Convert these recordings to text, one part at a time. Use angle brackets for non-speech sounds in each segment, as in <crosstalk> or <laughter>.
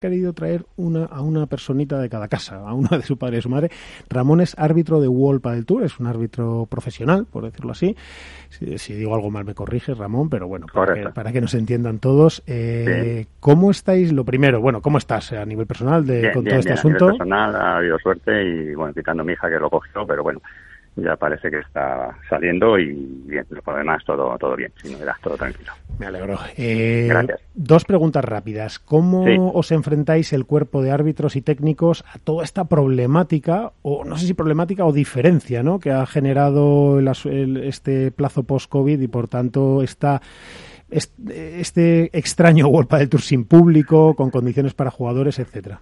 querido traer una, a una personita de cada casa, a una de su padre y su madre. Ramón es árbitro de World del Tour, es un árbitro profesional, por decirlo así. Si, digo algo mal me corriges, Ramón, pero bueno, para que, nos entiendan todos. Eh, ¿Cómo estáis? Lo primero, bueno, ¿cómo estás a nivel personal de, con todo este asunto? A nivel personal ha habido suerte y, bueno, quitando mi hija que lo cogió, pero bueno, ya parece que está saliendo y bien, por lo demás todo, todo bien, sin novedad, todo tranquilo. Me alegro. Eh, Gracias. Dos preguntas rápidas. ¿Cómo os enfrentáis el cuerpo de árbitros y técnicos a toda esta problemática, o no sé si problemática o diferencia, ¿no? que ha generado este plazo post-COVID y por tanto esta este extraño World del Tour sin público, con condiciones para jugadores, etcétera.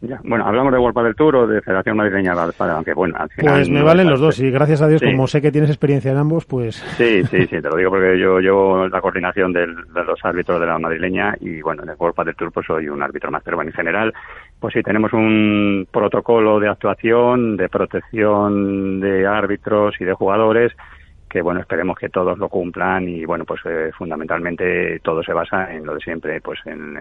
Bueno, hablamos de World del Tour o de Federación Madrileña de aunque bueno, al final Pues me valen los dos y gracias a Dios, como sé que tienes experiencia en ambos, pues... Sí, sí, sí, te lo digo porque yo llevo la coordinación de los árbitros de la madrileña y bueno, en el World del Tour pues soy un árbitro más, pero bueno, en general, pues sí, tenemos un protocolo de actuación, de protección de árbitros y de jugadores que bueno esperemos que todos lo cumplan y bueno pues eh, fundamentalmente todo se basa en lo de siempre pues en,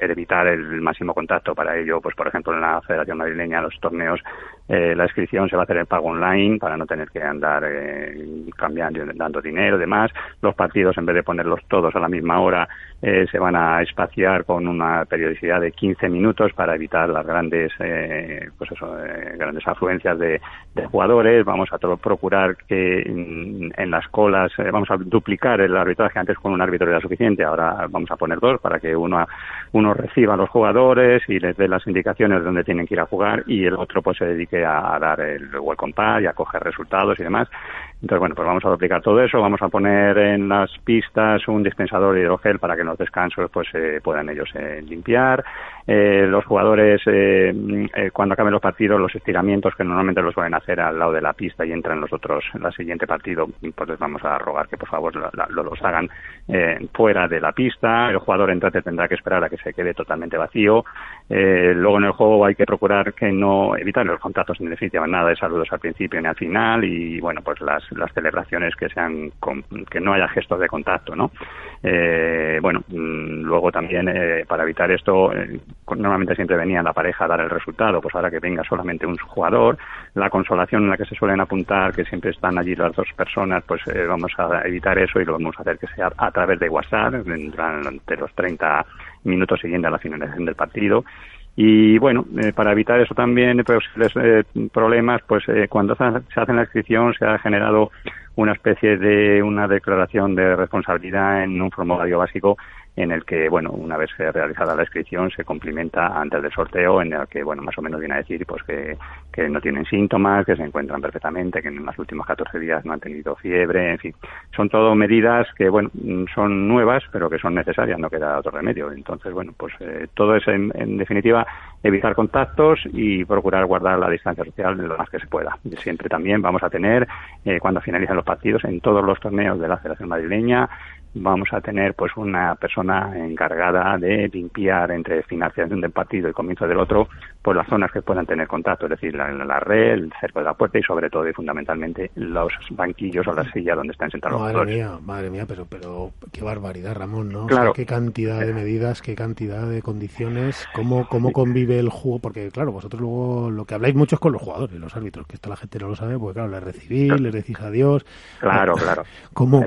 evitar el máximo contacto. Para ello pues por ejemplo en la Federación Madrileña los torneos eh, la inscripción se va a hacer en pago online para no tener que andar eh, cambiando dando dinero y demás. Los partidos en vez de ponerlos todos a la misma hora eh, se van a espaciar con una periodicidad de 15 minutos para evitar las grandes eh, pues eso, eh, grandes afluencias de, jugadores. Vamos a todo procurar que en, las colas vamos a duplicar el arbitraje antes con un árbitro era suficiente ahora vamos a poner dos para que uno uno reciba a los jugadores y les dé las indicaciones de dónde tienen que ir a jugar y el otro pues se dedique a, dar el welcome pad y a coger resultados y demás entonces, bueno, pues vamos a duplicar todo eso, vamos a poner en las pistas un dispensador de hidrogel para que en los descansos pues eh, puedan ellos eh, limpiar. Eh, los jugadores, cuando acaben los partidos, los estiramientos que normalmente los suelen hacer al lado de la pista y entran los otros en el siguiente partido, pues les vamos a rogar que por favor lo, los hagan fuera de la pista. El jugador entrante tendrá que esperar a que se quede totalmente vacío. luego en el juego hay que procurar que no evitar los contactos en definitiva nada de saludos al principio ni al final y bueno pues las las celebraciones que sean que no haya gestos de contacto no eh, bueno mm, luego también eh, para evitar esto eh, normalmente siempre venía la pareja a dar el resultado pues ahora que venga solamente un jugador la consolación en la que se suelen apuntar que siempre están allí las dos personas pues vamos a evitar eso y lo vamos a hacer que sea a través de WhatsApp durante los 30 minutos siguientes a la finalización del partido. Y bueno, eh, para evitar eso también, posibles eh, problemas, pues eh, cuando se hace la inscripción se ha generado una especie de una declaración de responsabilidad en un formulario básico en el que, bueno, una vez realizada la inscripción se complementa antes del sorteo en el que, bueno, más o menos viene a decir pues que, que no tienen síntomas, que se encuentran perfectamente, que en los últimos 14 días no han tenido fiebre, en fin. Son todo medidas que, bueno, son nuevas, pero que son necesarias, no queda otro remedio. Entonces, bueno, pues eh, todo es, en, definitiva, evitar contactos y procurar guardar la distancia social lo más que se pueda. Siempre también vamos a tener, eh, cuando finalicen los partidos, en todos los torneos de la Federación Madrileña, vamos a tener pues una persona encargada de limpiar entre financiación del partido y comienzo del otro pues las zonas que puedan tener contacto, es decir, la, la red, el cerco de la puerta y sobre todo y fundamentalmente los banquillos o las sillas donde están sentados madre los mía, madre mía, pero, pero qué barbaridad, Ramón, ¿no? Claro. qué cantidad de medidas, qué cantidad de condiciones, cómo, cómo convive el juego, porque claro, vosotros luego lo que habláis mucho es con los jugadores, los árbitros, que esto la gente no lo sabe, porque claro, les recibís, les decís adiós. Claro, claro. ¿Cómo,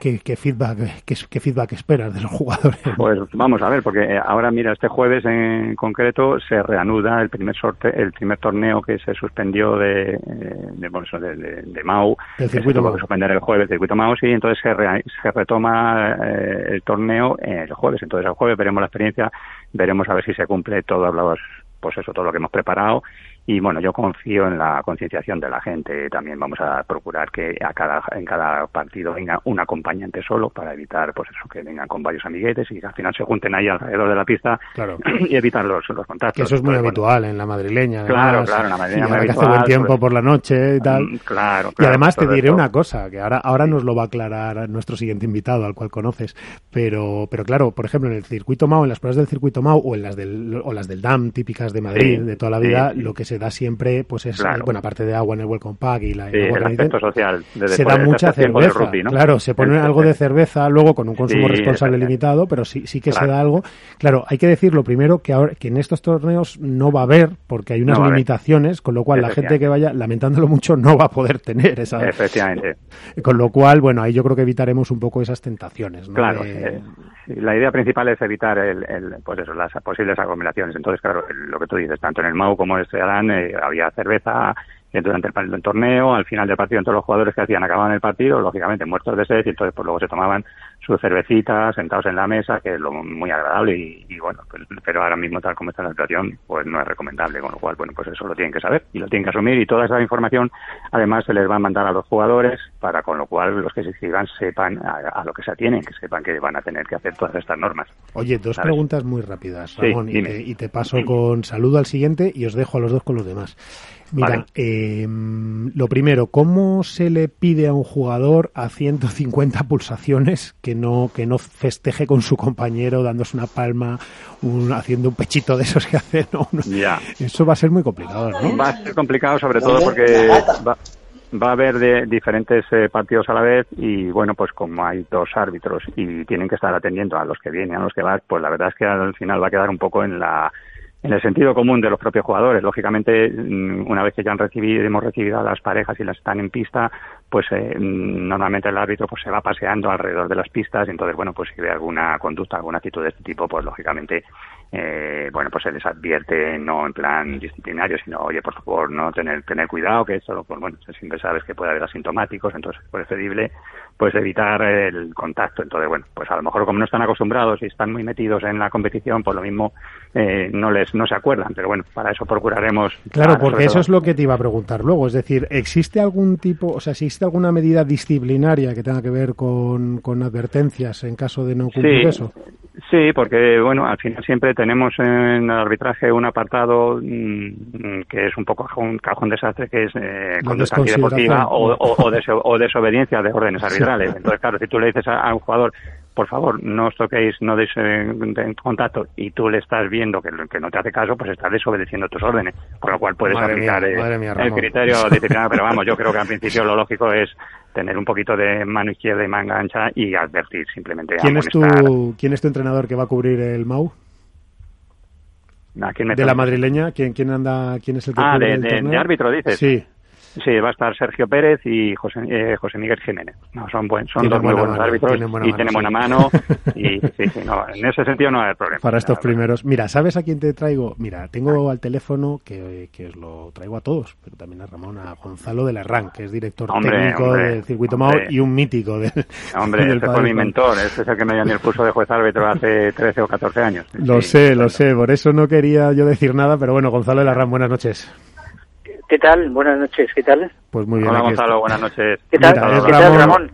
qué, qué, feedback, qué, qué, feedback esperas de los jugadores? Pues vamos a ver, porque eh, ahora mira, este jueves en concreto se reanuda el primer sorte, el primer torneo que se suspendió de, de, de, de, Mau. El circuito Mau. suspender el jueves, el circuito Mau, sí, entonces se, se retoma eh, el torneo el jueves. Entonces el jueves veremos la experiencia, veremos a ver si se cumple todo los, pues eso, todo lo que hemos preparado y bueno, yo confío en la concienciación de la gente. También vamos a procurar que a cada, en cada partido venga un acompañante solo para evitar, pues eso, que vengan con varios amiguetes y que al final se junten ahí alrededor de la pista <clears throat> y evitar los, los contactos. Que eso es muy habitual en la madrileña. claro, claro, en la madrileña. que hace buen tiempo por la noche y tal. Mm, claro, Y además te diré una cosa, que ahora, ahora nos lo va a aclarar nuestro siguiente invitado, al cual conoces. Pero, pero claro, por ejemplo, en el circuito MAU, en las pruebas del circuito MAU o en las del, o las del DAM típicas de Madrid de toda la vida, lo que se da siempre, pues es, buena parte de agua en el welcome pack y la, el aspecto social. se da mucha cerveza, claro, se pone algo de cerveza luego con un consumo responsable limitado, pero sí, sí que se da algo. Claro, hay que decir lo primero que ahora que en estos torneos no va a haber, porque hay unas limitaciones, con lo cual la gente que vaya, lamentándolo mucho, no va a poder tener esa. Efectivamente. <laughs> Con lo cual, bueno, ahí yo creo que evitaremos un poco esas tentaciones. Claro. Eh, la idea principal es evitar el, pues eso, las posibles aglomeraciones. Entonces, claro, lo que tú dices, tanto en el MAU como en este Eh, había cerveza, durante el, torneo, al final del partido, todos los jugadores que hacían acababan el partido, lógicamente muertos de sed, y entonces pues luego se tomaban su cervecita, sentados en la mesa, que es lo muy agradable, y, bueno, pues, pero ahora mismo tal como está la situación, pues no es recomendable, con lo cual, bueno, pues eso lo tienen que saber y lo tienen que asumir, y toda esa información además se les va a mandar a los jugadores, para con lo cual los que se inscriban sepan a, lo que se atienen, que sepan que van a tener que hacer todas estas normas. Oye, dos preguntas muy rápidas, Ramón, y, te, y, te, paso con saludo al siguiente y os dejo a los dos con los demás. Mira, em, lo primero, ¿cómo se le pide a un jugador a 150 pulsaciones que no que no festeje con su compañero dándose una palma, un, haciendo un pechito de esos que hacen? Eso va a ser muy complicado, ¿no? Va a ser complicado sobre todo porque va, va a haber de diferentes eh, partidos a la vez y bueno, pues como hay dos árbitros y tienen que estar atendiendo a los que vienen, a los que van, pues la verdad es que al final va a quedar un poco en la en el sentido común de los propios jugadores. Lógicamente, mm, una vez que ya han recibido, hemos recibido a las parejas y las están en pista, pues eh, normalmente el árbitro pues se va paseando alrededor de las pistas y entonces, bueno, pues si ve alguna conducta, alguna actitud de este tipo, pues lógicamente eh, bueno, pues se les advierte no en plan disciplinario, sino, oye, por favor, no tener tener cuidado, que esto, pues bueno, siempre sabes que puede haber asintomáticos, entonces es preferible pues evitar el contacto. Entonces, bueno, pues a lo mejor como no están acostumbrados y están muy metidos en la competición, pues lo mismo eh, no les no se acuerdan, pero bueno, para eso procuraremos. Claro, porque eso es lo que te iba a preguntar luego, es decir, ¿existe algún tipo, o sea, existe alguna medida disciplinaria que tenga que ver con, con advertencias en caso de no cumplir eso? Sí, porque bueno, al final siempre tenemos en el arbitraje un apartado mm, que es un poco un cajón desastre, que es eh, conducta antideportiva o, o, desobediencia de órdenes arbitrales. Entonces, claro, si tú le dices a, un jugador, por favor, no os toquéis, no deis en contacto, y tú le estás viendo que, que no te hace caso, pues estás desobedeciendo tus órdenes, con lo cual puedes aplicar eh, el criterio <laughs> disciplinario. Pero vamos, yo creo que al principio lo lógico es tener un poquito de mano izquierda y manga ancha y advertir simplemente. ¿Quién, es tu, ¿quién es tu entrenador que va a cubrir el MAU? de la madrileña, ¿quién, quién anda, quién es el que ah, de, de, árbitro dices. Sí. Sí, va a estar Sergio Pérez y José, eh, José Miguel Jiménez. No, son buen, son dos muy buenos árbitros y tienen buena mano. <laughs> y sí, sí, no, en ese sentido no va a haber problema. Para estos primeros. Mira, ¿sabes a quién te traigo? Mira, tengo al teléfono que, que os lo traigo a todos, pero también a Ramón, a Gonzalo de Larrán, que es director técnico del Circuito Mao y un mítico de, <laughs> Hombre, ese fue mi mentor, ese es el que me dio el curso de juez árbitro hace <laughs> 13 o 14 años. Lo sé, lo sé, por eso no quería yo decir nada, pero bueno, Gonzalo de Larrán, buenas noches. ¿Qué tal? Buenas noches, ¿qué tal? Pues muy bien. Hola Gonzalo, buenas noches. ¿Qué tal, Ramón?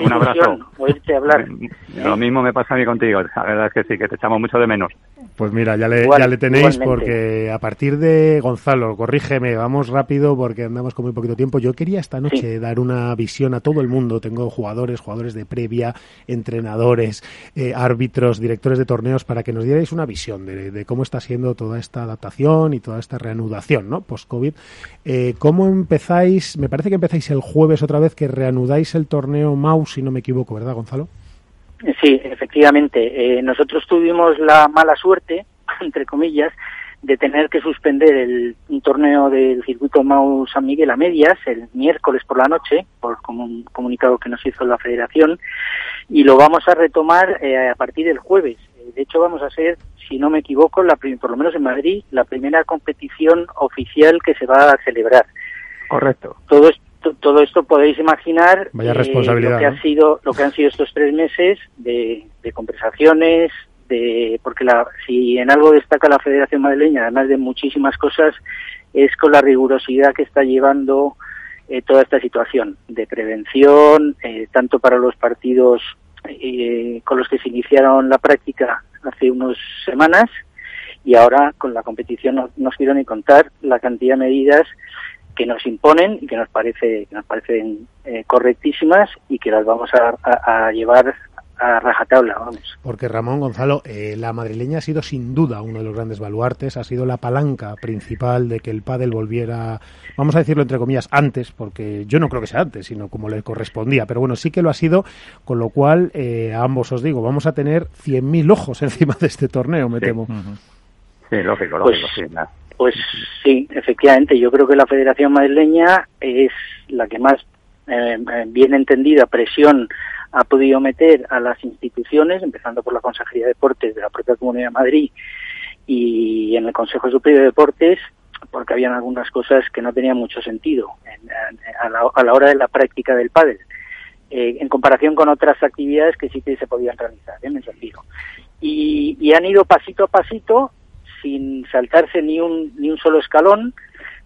un abrazo. Oírte hablar. <laughs> Lo mismo me pasa a mí contigo, la verdad es que sí, que te echamos mucho de menos. Pues mira, ya le, ya le tenéis porque a partir de Gonzalo, corrígeme, vamos rápido porque andamos con muy poquito tiempo. Yo quería esta noche dar una visión a todo el mundo. Tengo jugadores, jugadores de previa, entrenadores, eh, árbitros, directores de torneos para que nos dierais una visión de, de, cómo está siendo toda esta adaptación y toda esta reanudación, ¿no? Post-COVID. Eh, ¿Cómo empezáis? Me parece que empezáis el jueves otra vez, que reanudáis el torneo MAU, si no me equivoco, ¿verdad, Gonzalo? Sí, efectivamente. Eh, nosotros tuvimos la mala suerte, <laughs> entre comillas, de tener que suspender el torneo del circuito MAU San Miguel a medias el miércoles por la noche, por un comunicado que nos hizo la federación, y lo vamos a retomar eh, a partir del jueves. De hecho, vamos a ser, si no me equivoco, la, por lo menos en Madrid, la primera competición oficial que se va a celebrar. Correcto. Todo esto, todo esto podéis imaginar Vaya responsabilidad, eh, lo que ha sido lo que han sido estos tres meses de, conversaciones, de porque la, si en algo destaca la Federación Madrileña, además de muchísimas cosas, es con la rigurosidad que está llevando eh, toda esta situación de prevención, eh, tanto para los partidos eh, con los que se iniciaron la práctica hace unas semanas y ahora con la competición no, nos quiero ni contar la cantidad de medidas que nos imponen y que nos parece que nos parecen eh, correctísimas y que las vamos a, llevar a rajatabla, vamos. Porque Ramón Gonzalo, eh, la madrileña ha sido sin duda uno de los grandes baluartes, ha sido la palanca principal de que el pádel volviera, vamos a decirlo entre comillas, antes, porque yo no creo que sea antes, sino como le correspondía, pero bueno, sí que lo ha sido, con lo cual eh, a ambos os digo, vamos a tener 100.000 ojos <laughs> encima de este torneo, me temo. Sí, lógico, lógico, pues, sí. Pues sí, efectivamente, yo creo que la Federación Madrileña es la que más eh, bien entendida presión ha podido meter a las instituciones, empezando por la Consejería de Deportes de la propia Comunidad de Madrid y en el Consejo Superior de Deportes, porque habían algunas cosas que no tenían mucho sentido a, la, hora de la práctica del pádel, eh, en comparación con otras actividades que sí que se podían realizar, en ese sentido. Y, y han ido pasito a pasito, sin saltarse ni un, ni un solo escalón,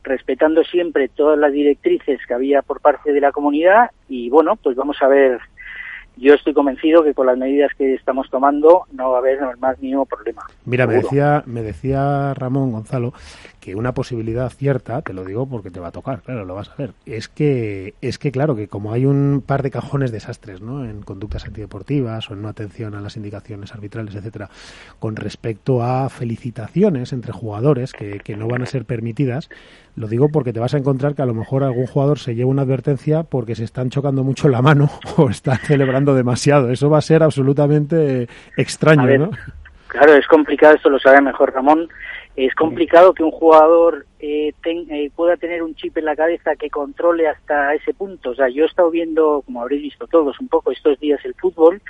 respetando siempre todas las directrices que había por parte de la comunidad y bueno, pues vamos a ver yo estoy convencido que con las medidas que estamos tomando no va a haber el más mínimo problema. Mira, me decía, me decía Ramón Gonzalo que una posibilidad cierta, te lo digo porque te va a tocar, claro, lo vas a ver, es que, es que claro, que como hay un par de cajones desastres, ¿no? En conductas antideportivas o en no atención a las indicaciones arbitrales, etcétera, con respecto a felicitaciones entre jugadores que, que no van a ser permitidas, lo digo porque te vas a encontrar que a lo mejor algún jugador se lleva una advertencia porque se están chocando mucho la mano <laughs> o están celebrando demasiado. Eso va a ser absolutamente extraño, ¿no? Claro, es complicado, esto lo sabe mejor Ramón. Es complicado que un jugador eh, eh, pueda tener un chip en la cabeza que controle hasta ese punto. O sea, yo he estado viendo, como habréis visto todos, un poco estos días el fútbol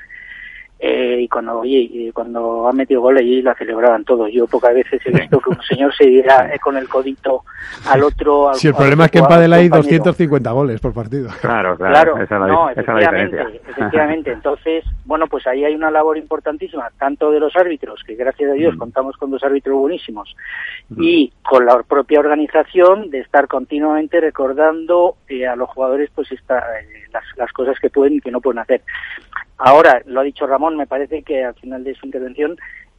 eh, y cuando oye, cuando ha metido gol allí la celebraban todos. Yo pocas veces he visto que un señor se diera eh, con el codito al otro. Al, sí, el problema es que en Padel hay 250 goles por partido. Claro, claro. no, efectivamente, efectivamente. Entonces, bueno, pues ahí hay una labor importantísima, tanto de los árbitros, que gracias a Dios mm. contamos con dos árbitros buenísimos, mm. y con la propia organización de estar continuamente recordando eh, a los jugadores pues esta, las, las cosas que pueden y que no pueden hacer. Ahora, lo ha dicho Ramón, me parece que al final de su intervención,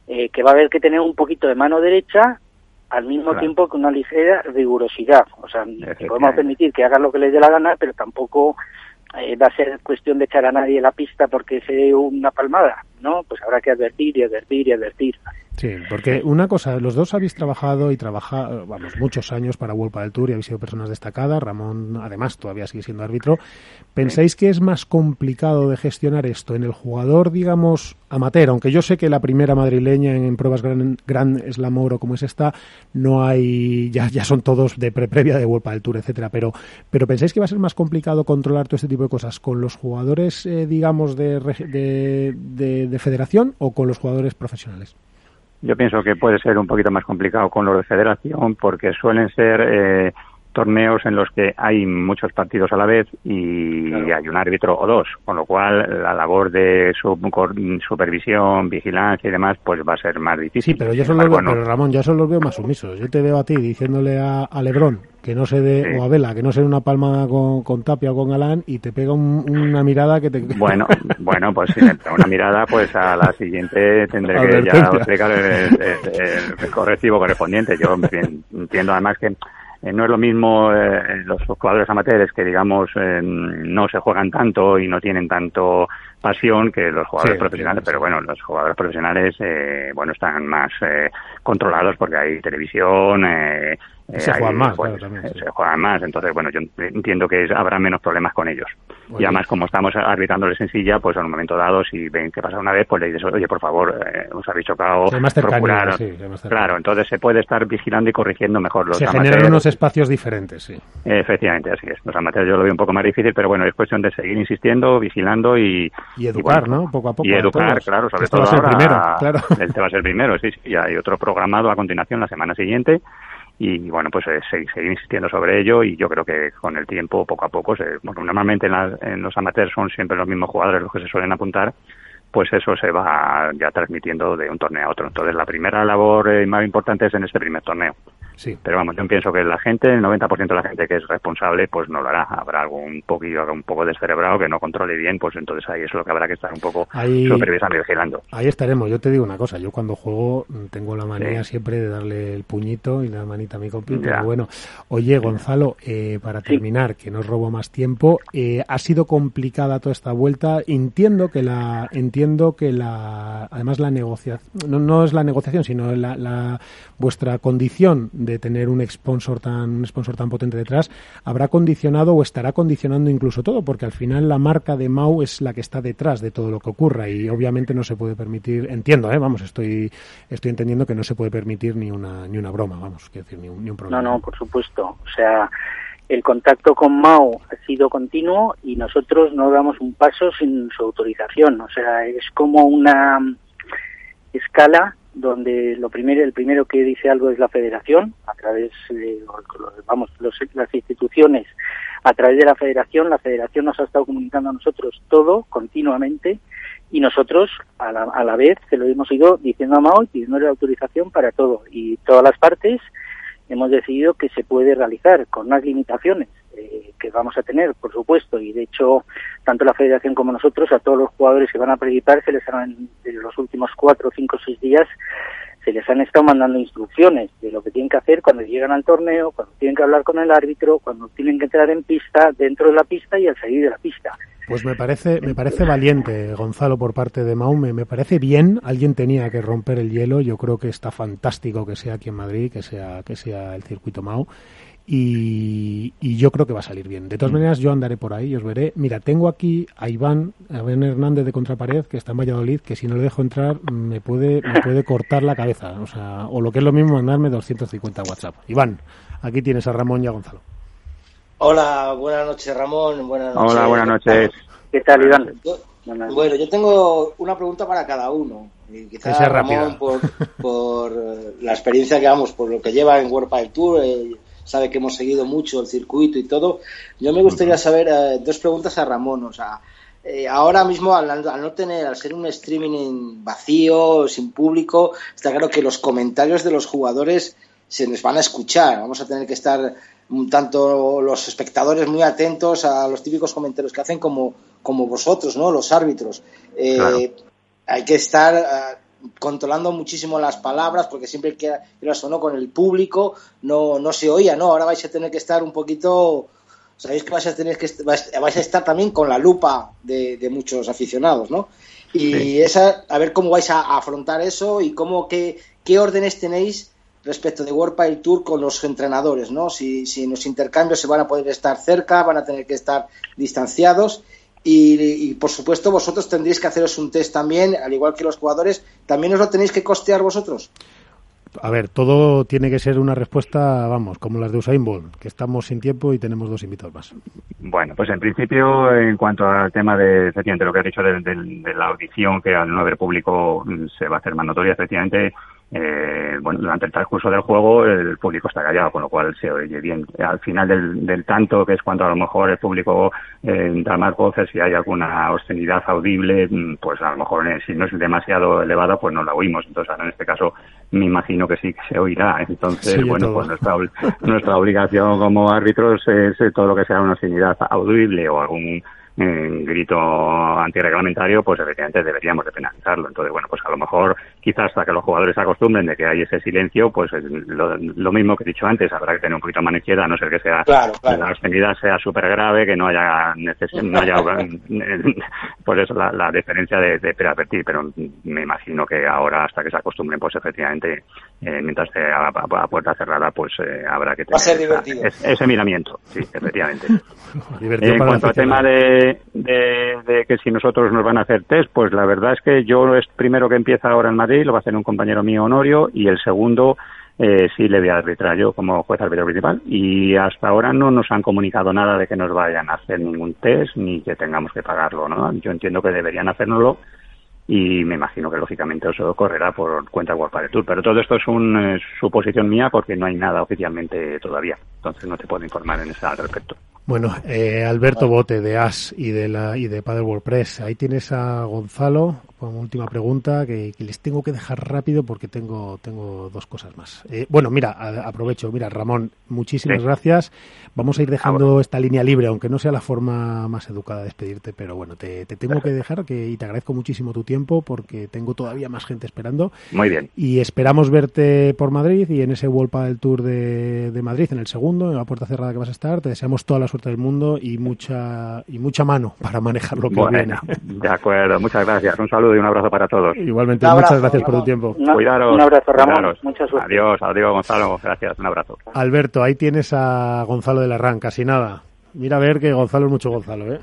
eh, que va a haber que tener un poquito de mano derecha al mismo tiempo que una ligera rigurosidad. O sea, podemos permitir que hagan lo que les dé la gana, pero tampoco eh, va a ser cuestión de echar a nadie la pista porque se dé una palmada, ¿no? Pues habrá que advertir y advertir y advertir. Sí, porque una cosa, los dos habéis trabajado y trabajado, vamos, muchos años para World del Tour y habéis sido personas destacadas. Ramón, además, todavía sigue siendo árbitro. ¿Pensáis que es más complicado de gestionar esto en el jugador, digamos, amateur? Aunque yo sé que la primera madrileña en, pruebas gran, gran Slam Oro como es esta, no hay, ya, ya son todos de pre previa de World del Tour, etcétera. Pero, pero ¿pensáis que va a ser más complicado controlar todo este tipo de cosas con los jugadores, eh, digamos, de, de, de federación o con los jugadores profesionales? Yo pienso que puede ser un poquito más complicado con los de federación porque suelen ser eh, torneos en los que hay muchos partidos a la vez y hay un árbitro o dos, con lo cual la labor de supervisión, vigilancia y demás, pues va a ser más difícil. Sí, pero yo solo veo, Ramón, yo solo los veo más sumisos. Yo te veo a ti diciéndole a, a Lebrón que no se dé, o a Vela, que no se dé una palma con, Tapia o con Galán y te pega una mirada que te... <laughs> Bueno, bueno, pues si me pega una mirada, pues a la siguiente tendré que ya explicar el, correctivo correspondiente. Yo entiendo además que eh, no es lo mismo eh, los jugadores amateurs que, digamos, eh, no se juegan tanto y no tienen tanto pasión que los jugadores profesionales, pero bueno, los jugadores profesionales, bueno, están más controlados porque hay televisión, eh, se juegan más, pues, Se juegan más, entonces, bueno, yo entiendo que habrá menos problemas con ellos. Y además, como estamos arbitrándoles en silla, pues en un momento dado, si ven que pasa una vez, pues le dices, oye, por favor, eh, os habéis chocado, procurar. claro, entonces se puede estar vigilando y corrigiendo mejor los Se generan unos espacios diferentes, sí. Efectivamente, así es. Los amateurs yo lo veo un poco más difícil, pero bueno, es cuestión de seguir insistiendo, vigilando y... Y educar, ¿no? Poco a poco. Y educar, claro, sobre todo va a ser primero, claro. Este va a ser primero, sí, sí. Y hay otro programado a continuación la semana siguiente y bueno pues eh, seguir insistiendo sobre ello y yo creo que con el tiempo poco a poco se, normalmente en, los amateurs son siempre los mismos jugadores los que se suelen apuntar pues eso se va ya transmitiendo de un torneo a otro. Entonces la primera labor eh, más importante es en este primer torneo Sí. Pero vamos, yo pienso que la gente, el 90% de la gente que es responsable, pues no lo hará. Habrá algún poquillo, un poco descerebrado que no controle bien, pues entonces ahí es lo que habrá que estar un poco supervisando y vigilando. Ahí estaremos. Yo te digo una cosa, yo cuando juego tengo la manía siempre de darle el puñito y la manita a mi compito. Bueno, oye, Gonzalo, eh, para terminar, que no os robo más tiempo, eh, ha sido complicada toda esta vuelta. Entiendo que la, entiendo que la, además la negociación, no, no es la negociación, sino la, la vuestra condición de tener un sponsor tan un sponsor tan potente detrás habrá condicionado o estará condicionando incluso todo porque al final la marca de Mau es la que está detrás de todo lo que ocurra y obviamente no se puede permitir entiendo ¿eh? vamos estoy estoy entendiendo que no se puede permitir ni una ni una broma vamos quiero decir ni un, ni un problema no no por supuesto o sea el contacto con Mao ha sido continuo y nosotros no damos un paso sin su autorización. O sea, es como una escala donde lo primero, el primero que dice algo es la federación, a través de, vamos, las instituciones, a través de la federación, la federación nos ha estado comunicando a nosotros todo continuamente y nosotros a la, a la vez se lo hemos ido diciendo a Mao y pidiéndole autorización para todo y todas las partes hemos decidido que se puede realizar con unas limitaciones eh, que vamos a tener, por supuesto, y de hecho, tanto la federación como nosotros, a todos los jugadores que van a participar, se les han, en los últimos cuatro, cinco, seis días, se les han estado mandando instrucciones de lo que tienen que hacer cuando llegan al torneo, cuando tienen que hablar con el árbitro, cuando tienen que entrar en pista, dentro de la pista y al salir de la pista. Pues me parece, me parece valiente, Gonzalo, por parte de Maume. Me parece bien. Alguien tenía que romper el hielo. Yo creo que está fantástico que sea aquí en Madrid, que sea, que sea el circuito Mau. Y, yo creo que va a salir bien. De todas mm. maneras, yo andaré por ahí y os veré. Mira, tengo aquí a Iván, a Iván Hernández de Contrapared, que está en Valladolid, que si no le dejo entrar me puede, me puede cortar la cabeza. O sea, o lo que es lo mismo, mandarme 250 WhatsApp. Iván, aquí tienes a Ramón y a Gonzalo. Hola, buenas noches Ramón. Buenas noches. Hola, buenas noches. ¿Qué tal, Iván? bueno, yo tengo una pregunta para cada uno. Y quizás Ramón, por, <laughs> por, la experiencia que vamos, por lo que lleva en World Pile Tour, eh, sabe que hemos seguido mucho el circuito y todo. Yo me gustaría saber eh, dos preguntas a Ramón. O sea, eh, ahora mismo al, no tener, al ser un streaming vacío, sin público, está claro que los comentarios de los jugadores se les van a escuchar. Vamos a tener que estar tanto los espectadores muy atentos a los típicos comentarios que hacen como, como vosotros, ¿no? Los árbitros. Eh, hay que estar controlando muchísimo las palabras, porque siempre que sonó con el público no, no se oía, ¿no? Ahora vais a tener que estar un poquito, sabéis que vais a tener que vais a estar también con la lupa de, muchos aficionados, ¿no? Y esa, a ver cómo vais a afrontar eso y cómo qué, qué órdenes tenéis respecto de World Tour con los entrenadores, ¿no? Si, si en los intercambios se van a poder estar cerca, van a tener que estar distanciados y, por supuesto vosotros tendréis que haceros un test también, al igual que los jugadores. ¿También os lo tenéis que costear vosotros? A ver, todo tiene que ser una respuesta, vamos, como las de Usain Bolt, que estamos sin tiempo y tenemos dos invitados más. Bueno, pues en principio, en cuanto al tema de, efectivamente, lo que has dicho de, de la audición, que al no haber público se va a hacer más notoria, efectivamente, eh, bueno, durante el transcurso del juego el público está callado, con lo cual se oye bien. Al final del, del tanto, que es cuando a lo mejor el público eh, da más voces y hay alguna obscenidad audible, mm, pues a lo mejor eh, si no es demasiado elevada, pues no la oímos. Entonces, ahora en este caso, me imagino que sí que se oirá. Entonces, bueno, pues nuestra, <laughs> nuestra obligación como árbitros es todo lo que sea una obscenidad audible o algún en grito antirreglamentario, pues efectivamente deberíamos de penalizarlo. Entonces, bueno, pues a lo mejor quizás hasta que los jugadores se acostumbren de que hay ese silencio, pues lo, mismo que he dicho antes, habrá que tener un poquito más izquierda, a no ser que sea la extendida sea súper grave, que no haya no haya <laughs> <laughs> por eso la, la diferencia de, de preadvertir, pero me imagino que ahora hasta que se acostumbren, pues efectivamente, eh, mientras esté a, puerta cerrada, pues eh, habrá que tener ese miramiento, sí, efectivamente. <laughs> en cuanto al tema de de, que si nosotros nos van a hacer test, pues la verdad es que yo es primero que empieza ahora en Madrid, lo va a hacer un compañero mío Honorio, y el segundo eh, sí le voy a arbitrar yo como juez árbitro principal. Y hasta ahora no nos han comunicado nada de que nos vayan a hacer ningún test ni que tengamos que pagarlo, ¿no? Yo entiendo que deberían hacérnoslo y me imagino que lógicamente eso correrá por cuenta World Padel Tour. Pero todo esto es una suposición mía porque no hay nada oficialmente todavía, entonces no te puedo informar en ese respecto. Bueno, eh, Alberto Bote de AS y de la y de Padel WordPress. Ahí tienes a Gonzalo como última pregunta, que, les tengo que dejar rápido porque tengo, tengo dos cosas más. Eh, bueno, mira, aprovecho. Mira, Ramón, muchísimas gracias. Vamos a ir dejando esta línea libre, aunque no sea la forma más educada de despedirte, pero bueno, te, tengo que <laughs> dejar que, y te agradezco muchísimo tu tiempo porque tengo todavía más gente esperando. Muy bien. Y esperamos verte por Madrid y en ese World del Tour de, de Madrid, en el segundo, en la puerta cerrada que vas a estar. Te deseamos toda la suerte del mundo y mucha, y mucha mano para manejar lo que viene. De acuerdo, muchas gracias. Un saludo y un abrazo para todos. Igualmente, muchas gracias por tu tiempo. Cuidaros. Un abrazo, Ramón. Muchas suerte. Adiós, adiós, Gonzalo. Gracias, un abrazo. Alberto, ahí tienes a Gonzalo de la RAN, casi nada. Mira a ver que Gonzalo es mucho Gonzalo, ¿eh?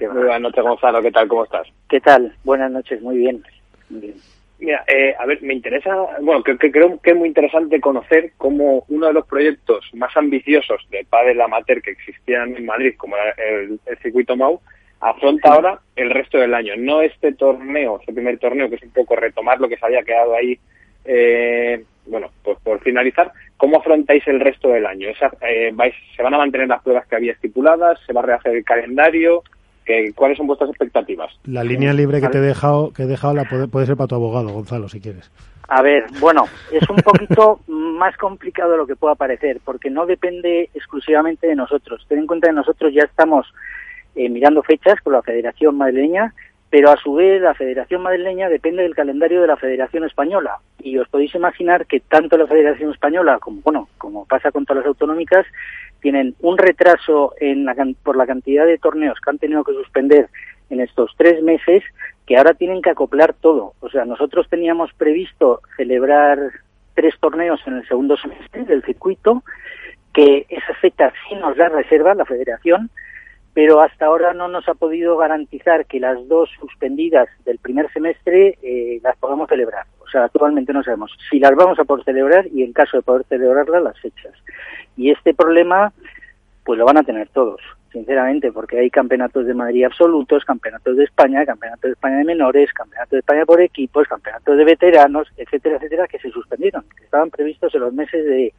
Muy buenas noches, Gonzalo. ¿Qué tal? ¿Cómo estás? ¿Qué tal? Buenas noches. Muy bien. Muy bien. Mira, eh, a ver, me interesa, bueno, que, creo que es muy interesante conocer cómo uno de los proyectos más ambiciosos de Padel Amateur que existían en Madrid, como era el, circuito MAU, afronta ahora el resto del año. No este torneo, este primer torneo, que es un poco retomar lo que se había quedado ahí, eh, bueno, pues por finalizar, ¿cómo afrontáis el resto del año? Eh, vais, ¿Se van a mantener las pruebas que había estipuladas? ¿Se va a rehacer el calendario? ¿Cuáles son vuestras expectativas? La línea libre que te he dejado, que he dejado la puede, ser para tu abogado, Gonzalo, si quieres. A ver, bueno, es un poquito más complicado de lo que pueda parecer, porque no depende exclusivamente de nosotros. Ten en cuenta que nosotros ya estamos eh, mirando fechas con la Federación Madrileña, pero a su vez la Federación Madrileña depende del calendario de la Federación Española. Y os podéis imaginar que tanto la Federación Española como, bueno, como pasa con todas las autonómicas, tienen un retraso en la, por la cantidad de torneos que han tenido que suspender en estos tres meses que ahora tienen que acoplar todo. O sea, nosotros teníamos previsto celebrar tres torneos en el segundo semestre del circuito, que esa fecha sí nos la reserva la federación, pero hasta ahora no nos ha podido garantizar que las dos suspendidas del primer semestre eh, las podamos celebrar. O sea, actualmente no sabemos si las vamos a poder celebrar y en caso de poder celebrarlas, las fechas. Y este problema, pues lo van a tener todos, sinceramente, porque hay campeonatos de Madrid absolutos, campeonatos de España, campeonatos de España de menores, campeonatos de España por equipos, campeonatos de veteranos, etcétera, etcétera, que se suspendieron, que estaban previstos en los meses de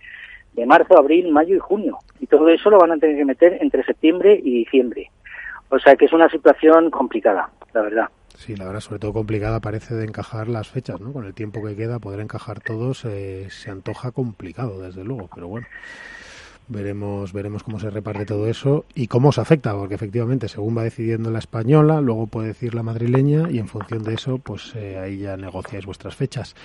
de marzo, abril, mayo y junio. Y todo eso lo van a tener que meter entre septiembre y diciembre. O sea que es una situación complicada, la verdad. Sí, la verdad, sobre todo complicada parece de encajar las fechas, ¿no? Con el tiempo que queda, poder encajar todos eh, se antoja complicado, desde luego, pero bueno. Veremos, veremos cómo se reparte todo eso y cómo se afecta, porque efectivamente, según va decidiendo la española, luego puede decir la madrileña y en función de eso, pues eh, ahí ya negociáis vuestras fechas.